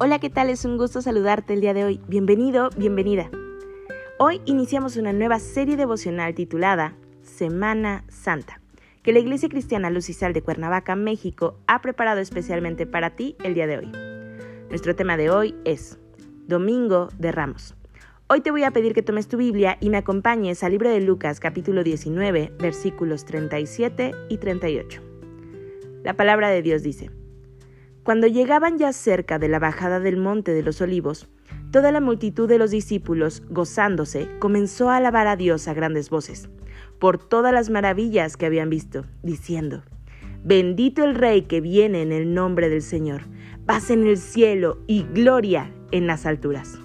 Hola, ¿qué tal? Es un gusto saludarte el día de hoy. Bienvenido, bienvenida. Hoy iniciamos una nueva serie devocional titulada Semana Santa, que la Iglesia Cristiana Lucisal de Cuernavaca, México, ha preparado especialmente para ti el día de hoy. Nuestro tema de hoy es Domingo de Ramos. Hoy te voy a pedir que tomes tu Biblia y me acompañes al libro de Lucas capítulo 19 versículos 37 y 38. La palabra de Dios dice, cuando llegaban ya cerca de la bajada del monte de los olivos, toda la multitud de los discípulos, gozándose, comenzó a alabar a Dios a grandes voces, por todas las maravillas que habían visto, diciendo, Bendito el Rey que viene en el nombre del Señor, paz en el cielo y gloria en las alturas.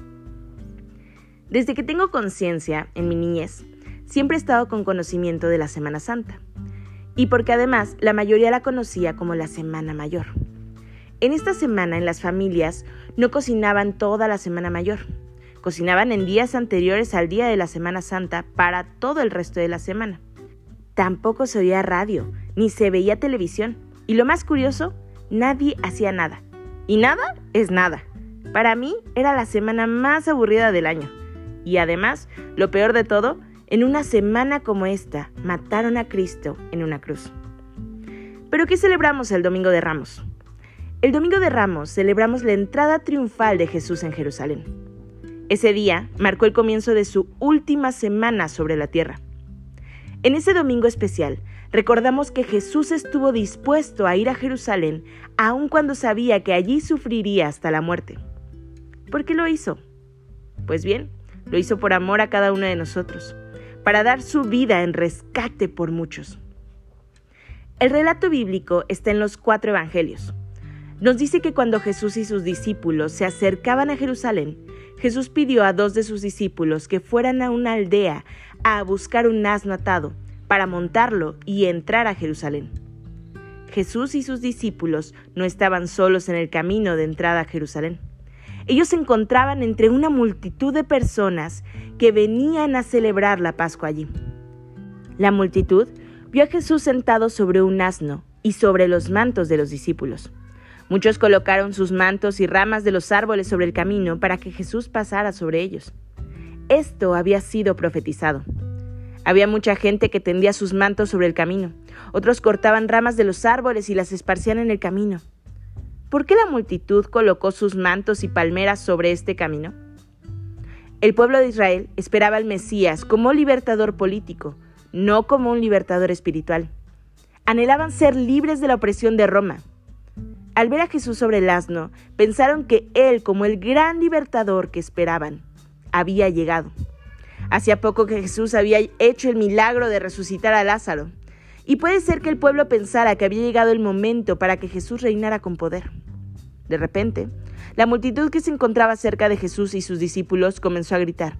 Desde que tengo conciencia, en mi niñez, siempre he estado con conocimiento de la Semana Santa, y porque además la mayoría la conocía como la Semana Mayor. En esta semana en las familias no cocinaban toda la Semana Mayor. Cocinaban en días anteriores al día de la Semana Santa para todo el resto de la semana. Tampoco se oía radio, ni se veía televisión. Y lo más curioso, nadie hacía nada. Y nada es nada. Para mí era la semana más aburrida del año. Y además, lo peor de todo, en una semana como esta, mataron a Cristo en una cruz. ¿Pero qué celebramos el Domingo de Ramos? El Domingo de Ramos celebramos la entrada triunfal de Jesús en Jerusalén. Ese día marcó el comienzo de su última semana sobre la tierra. En ese domingo especial, recordamos que Jesús estuvo dispuesto a ir a Jerusalén aun cuando sabía que allí sufriría hasta la muerte. ¿Por qué lo hizo? Pues bien, lo hizo por amor a cada uno de nosotros, para dar su vida en rescate por muchos. El relato bíblico está en los cuatro evangelios. Nos dice que cuando Jesús y sus discípulos se acercaban a Jerusalén, Jesús pidió a dos de sus discípulos que fueran a una aldea a buscar un asno atado para montarlo y entrar a Jerusalén. Jesús y sus discípulos no estaban solos en el camino de entrada a Jerusalén. Ellos se encontraban entre una multitud de personas que venían a celebrar la Pascua allí. La multitud vio a Jesús sentado sobre un asno y sobre los mantos de los discípulos. Muchos colocaron sus mantos y ramas de los árboles sobre el camino para que Jesús pasara sobre ellos. Esto había sido profetizado. Había mucha gente que tendía sus mantos sobre el camino. Otros cortaban ramas de los árboles y las esparcían en el camino. ¿Por qué la multitud colocó sus mantos y palmeras sobre este camino? El pueblo de Israel esperaba al Mesías como libertador político, no como un libertador espiritual. Anhelaban ser libres de la opresión de Roma. Al ver a Jesús sobre el asno, pensaron que Él, como el gran libertador que esperaban, había llegado. Hacía poco que Jesús había hecho el milagro de resucitar a Lázaro, y puede ser que el pueblo pensara que había llegado el momento para que Jesús reinara con poder. De repente, la multitud que se encontraba cerca de Jesús y sus discípulos comenzó a gritar,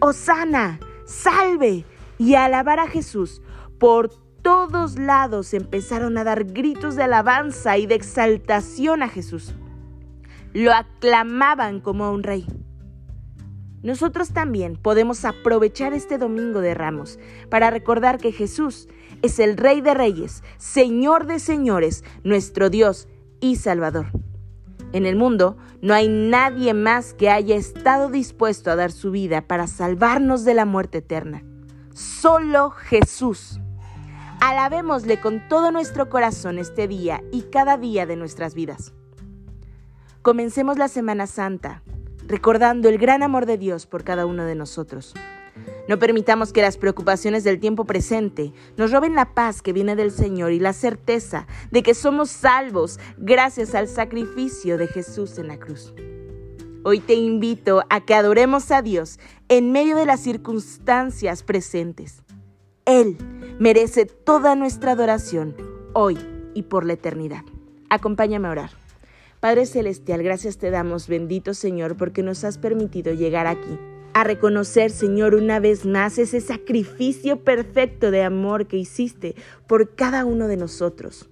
¡Hosana! ¡Salve! y a alabar a Jesús por todos lados empezaron a dar gritos de alabanza y de exaltación a Jesús. Lo aclamaban como a un rey. Nosotros también podemos aprovechar este domingo de ramos para recordar que Jesús es el Rey de Reyes, Señor de Señores, nuestro Dios y Salvador. En el mundo no hay nadie más que haya estado dispuesto a dar su vida para salvarnos de la muerte eterna. Solo Jesús. Alabémosle con todo nuestro corazón este día y cada día de nuestras vidas. Comencemos la Semana Santa recordando el gran amor de Dios por cada uno de nosotros. No permitamos que las preocupaciones del tiempo presente nos roben la paz que viene del Señor y la certeza de que somos salvos gracias al sacrificio de Jesús en la cruz. Hoy te invito a que adoremos a Dios en medio de las circunstancias presentes. Él merece toda nuestra adoración hoy y por la eternidad. Acompáñame a orar. Padre Celestial, gracias te damos, bendito Señor, porque nos has permitido llegar aquí a reconocer, Señor, una vez más ese sacrificio perfecto de amor que hiciste por cada uno de nosotros.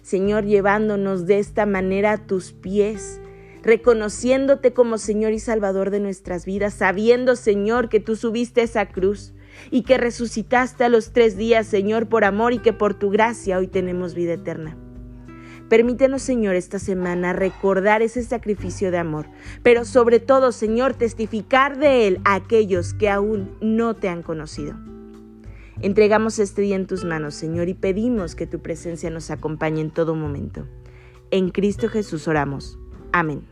Señor, llevándonos de esta manera a tus pies, reconociéndote como Señor y Salvador de nuestras vidas, sabiendo, Señor, que tú subiste esa cruz y que resucitaste a los tres días, Señor, por amor y que por tu gracia hoy tenemos vida eterna. Permítenos, Señor, esta semana recordar ese sacrificio de amor, pero sobre todo, Señor, testificar de él a aquellos que aún no te han conocido. Entregamos este día en tus manos, Señor, y pedimos que tu presencia nos acompañe en todo momento. En Cristo Jesús oramos. Amén.